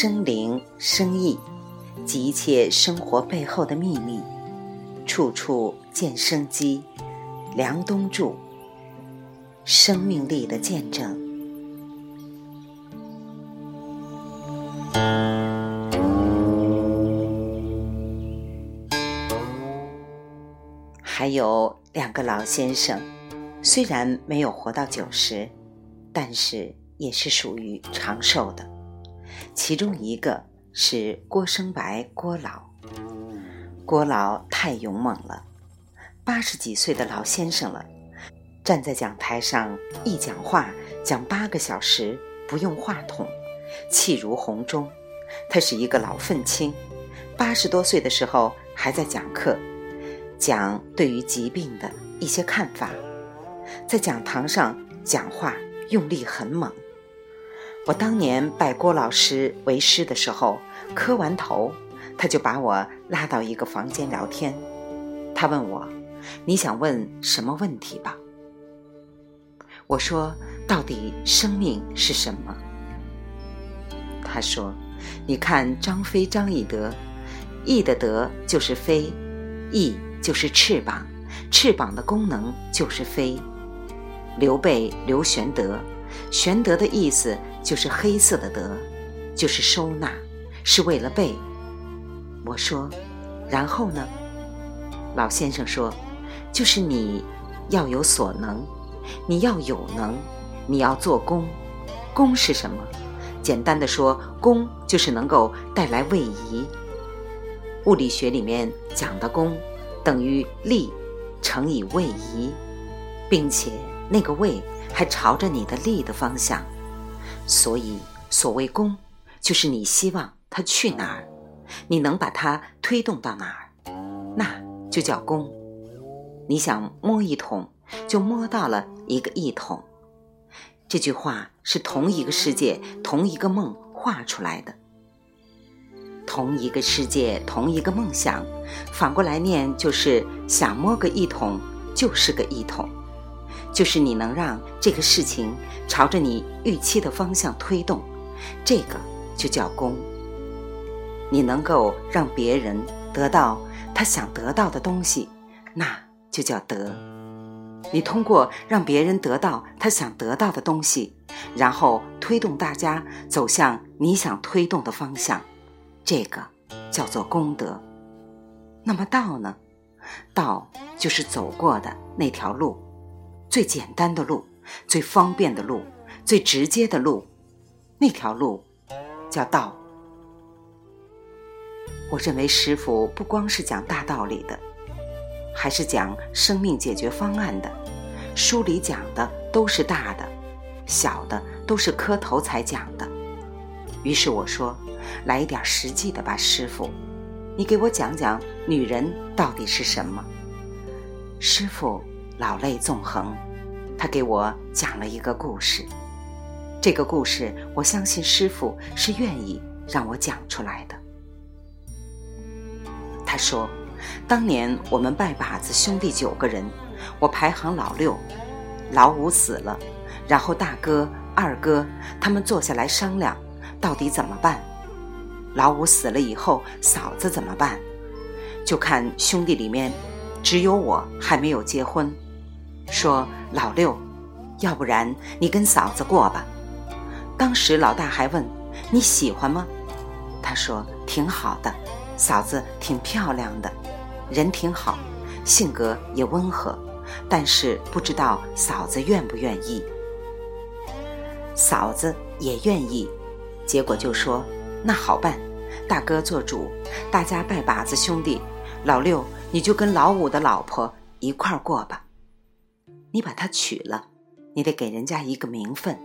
生、灵、生意及一切生活背后的秘密，处处见生机。梁冬著，生命力的见证。还有两个老先生，虽然没有活到九十，但是也是属于长寿的。其中一个是郭生白，郭老。郭老太勇猛了，八十几岁的老先生了，站在讲台上一讲话讲八个小时，不用话筒，气如洪钟。他是一个老愤青，八十多岁的时候还在讲课。讲对于疾病的一些看法，在讲堂上讲话用力很猛。我当年拜郭老师为师的时候，磕完头，他就把我拉到一个房间聊天。他问我：“你想问什么问题吧？”我说：“到底生命是什么？”他说：“你看张飞、张翼德，翼的德就是飞，翼。”就是翅膀，翅膀的功能就是飞。刘备刘玄德，玄德的意思就是黑色的德，就是收纳，是为了备。我说，然后呢？老先生说，就是你要有所能，你要有能，你要做功。功是什么？简单的说，功就是能够带来位移。物理学里面讲的功。等于力乘以位移，并且那个位还朝着你的力的方向，所以所谓功，就是你希望它去哪儿，你能把它推动到哪儿，那就叫功。你想摸一桶，就摸到了一个一桶。这句话是同一个世界，同一个梦画出来的。同一个世界，同一个梦想，反过来念就是想摸个一桶，就是个一桶，就是你能让这个事情朝着你预期的方向推动，这个就叫功。你能够让别人得到他想得到的东西，那就叫德。你通过让别人得到他想得到的东西，然后推动大家走向你想推动的方向。这个叫做功德。那么道呢？道就是走过的那条路，最简单的路，最方便的路，最直接的路，那条路叫道。我认为师傅不光是讲大道理的，还是讲生命解决方案的。书里讲的都是大的，小的都是磕头才讲的。于是我说。来一点实际的吧，师傅，你给我讲讲女人到底是什么？师傅老泪纵横，他给我讲了一个故事。这个故事，我相信师傅是愿意让我讲出来的。他说，当年我们拜把子兄弟九个人，我排行老六，老五死了，然后大哥、二哥他们坐下来商量，到底怎么办。老五死了以后，嫂子怎么办？就看兄弟里面，只有我还没有结婚。说老六，要不然你跟嫂子过吧。当时老大还问你喜欢吗？他说挺好的，嫂子挺漂亮的，人挺好，性格也温和，但是不知道嫂子愿不愿意。嫂子也愿意，结果就说。那好办，大哥做主，大家拜把子兄弟。老六，你就跟老五的老婆一块儿过吧。你把她娶了，你得给人家一个名分，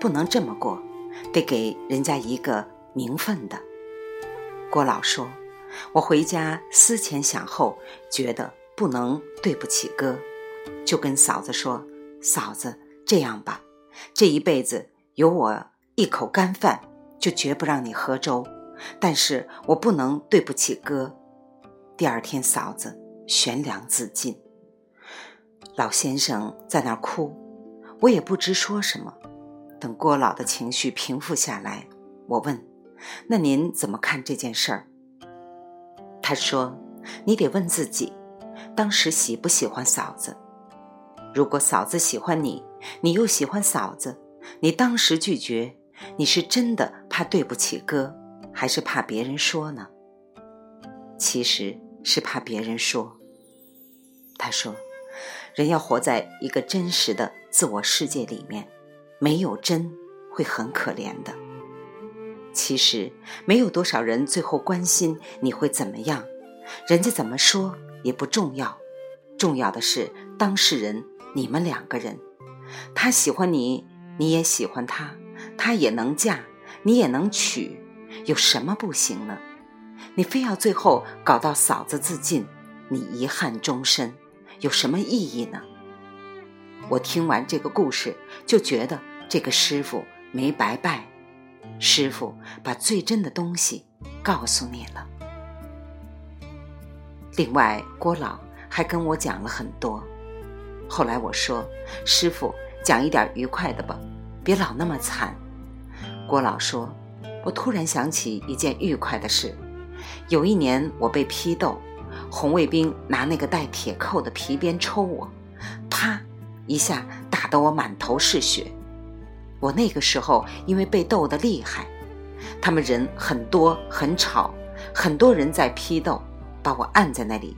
不能这么过，得给人家一个名分的。郭老说：“我回家思前想后，觉得不能对不起哥，就跟嫂子说：‘嫂子，这样吧，这一辈子有我一口干饭。’”就绝不让你喝粥，但是我不能对不起哥。第二天，嫂子悬梁自尽。老先生在那儿哭，我也不知说什么。等郭老的情绪平复下来，我问：“那您怎么看这件事儿？”他说：“你得问自己，当时喜不喜欢嫂子？如果嫂子喜欢你，你又喜欢嫂子，你当时拒绝，你是真的怕对不起哥，还是怕别人说呢？”其实是怕别人说。他说：“人要活在一个真实的自我世界里面，没有真会很可怜的。”其实没有多少人最后关心你会怎么样，人家怎么说也不重要，重要的是当事人你们两个人，他喜欢你，你也喜欢他，他也能嫁，你也能娶，有什么不行呢？你非要最后搞到嫂子自尽，你遗憾终身，有什么意义呢？我听完这个故事，就觉得这个师傅没白拜。师傅把最真的东西告诉你了。另外，郭老还跟我讲了很多。后来我说：“师傅，讲一点愉快的吧，别老那么惨。”郭老说：“我突然想起一件愉快的事。有一年我被批斗，红卫兵拿那个带铁扣的皮鞭抽我，啪一下打得我满头是血。”我那个时候因为被斗得厉害，他们人很多很吵，很多人在批斗，把我按在那里，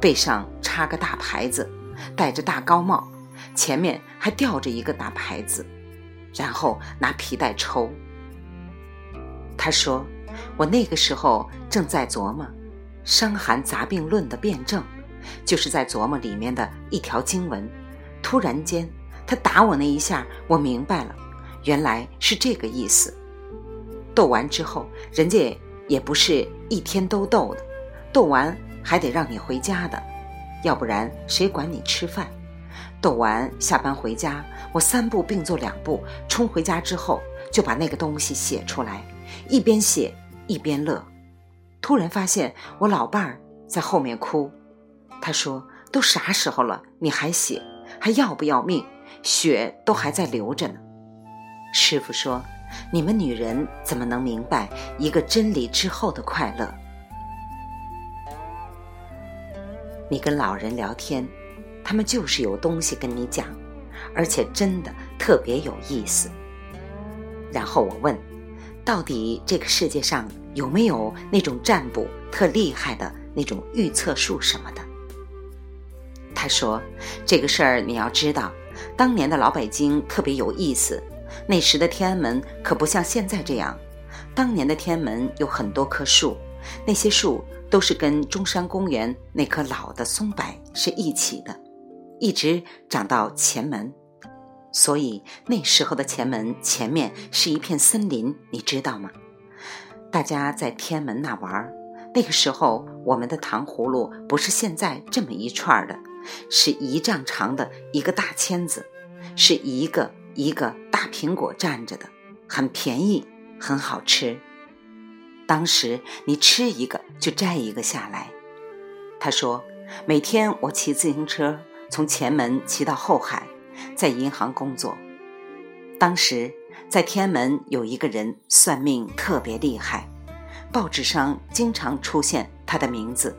背上插个大牌子，戴着大高帽，前面还吊着一个大牌子，然后拿皮带抽。他说，我那个时候正在琢磨《伤寒杂病论》的辩证，就是在琢磨里面的一条经文。突然间，他打我那一下，我明白了。原来是这个意思。斗完之后，人家也不是一天都斗的，斗完还得让你回家的，要不然谁管你吃饭？斗完下班回家，我三步并作两步冲回家之后，就把那个东西写出来，一边写一边乐。突然发现我老伴儿在后面哭，他说：“都啥时候了，你还写，还要不要命？血都还在流着呢。”师傅说：“你们女人怎么能明白一个真理之后的快乐？你跟老人聊天，他们就是有东西跟你讲，而且真的特别有意思。然后我问，到底这个世界上有没有那种占卜特厉害的那种预测术什么的？他说，这个事儿你要知道，当年的老北京特别有意思。”那时的天安门可不像现在这样，当年的天安门有很多棵树，那些树都是跟中山公园那棵老的松柏是一起的，一直长到前门，所以那时候的前门前面是一片森林，你知道吗？大家在天安门那玩儿，那个时候我们的糖葫芦不是现在这么一串的，是一丈长的一个大签子，是一个。一个大苹果站着的，很便宜，很好吃。当时你吃一个就摘一个下来。他说，每天我骑自行车从前门骑到后海，在银行工作。当时在天安门有一个人算命特别厉害，报纸上经常出现他的名字。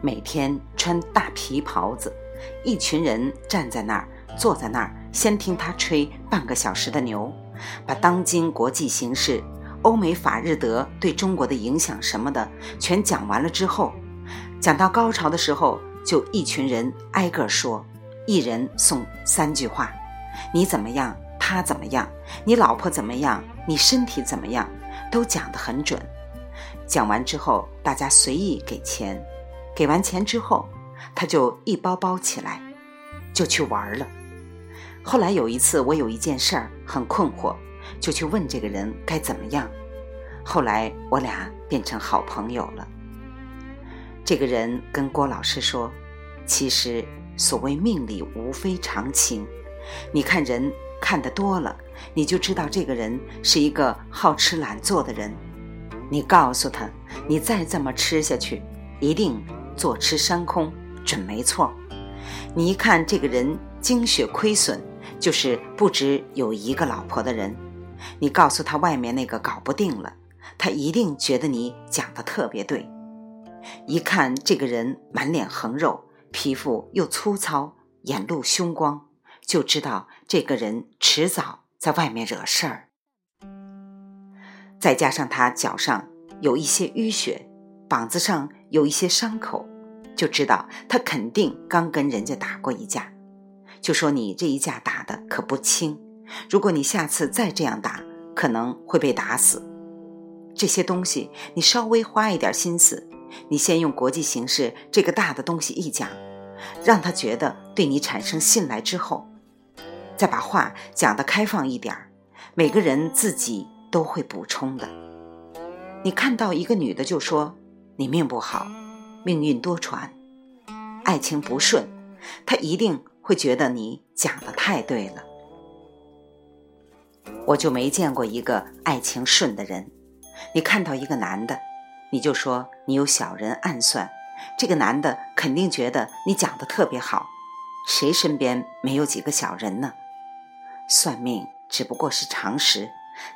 每天穿大皮袍子，一群人站在那儿，坐在那儿。先听他吹半个小时的牛，把当今国际形势、欧美法日德对中国的影响什么的全讲完了之后，讲到高潮的时候，就一群人挨个说，一人送三句话：你怎么样？他怎么样？你老婆怎么样？你身体怎么样？都讲得很准。讲完之后，大家随意给钱，给完钱之后，他就一包包起来，就去玩了。后来有一次，我有一件事儿很困惑，就去问这个人该怎么样。后来我俩变成好朋友了。这个人跟郭老师说：“其实所谓命里无非常情，你看人看得多了，你就知道这个人是一个好吃懒做的人。你告诉他，你再这么吃下去，一定坐吃山空，准没错。你一看这个人精血亏损。”就是不止有一个老婆的人，你告诉他外面那个搞不定了，他一定觉得你讲的特别对。一看这个人满脸横肉，皮肤又粗糙，眼露凶光，就知道这个人迟早在外面惹事儿。再加上他脚上有一些淤血，膀子上有一些伤口，就知道他肯定刚跟人家打过一架。就说你这一架打的可不轻，如果你下次再这样打，可能会被打死。这些东西你稍微花一点心思，你先用国际形势这个大的东西一讲，让他觉得对你产生信赖之后，再把话讲得开放一点儿，每个人自己都会补充的。你看到一个女的就说你命不好，命运多舛，爱情不顺，她一定。会觉得你讲的太对了，我就没见过一个爱情顺的人。你看到一个男的，你就说你有小人暗算，这个男的肯定觉得你讲的特别好。谁身边没有几个小人呢？算命只不过是常识，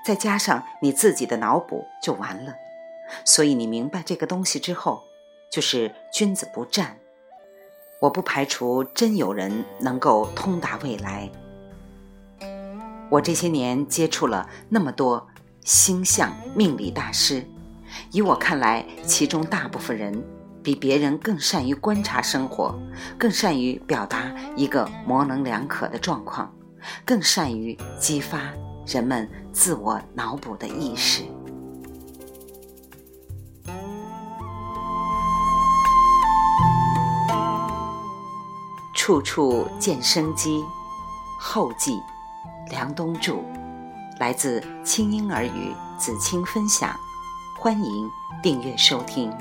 再加上你自己的脑补就完了。所以你明白这个东西之后，就是君子不战。我不排除真有人能够通达未来。我这些年接触了那么多星象命理大师，以我看来，其中大部分人比别人更善于观察生活，更善于表达一个模棱两可的状况，更善于激发人们自我脑补的意识。处处见生机，后记，梁冬著，来自清婴儿语子青分享，欢迎订阅收听。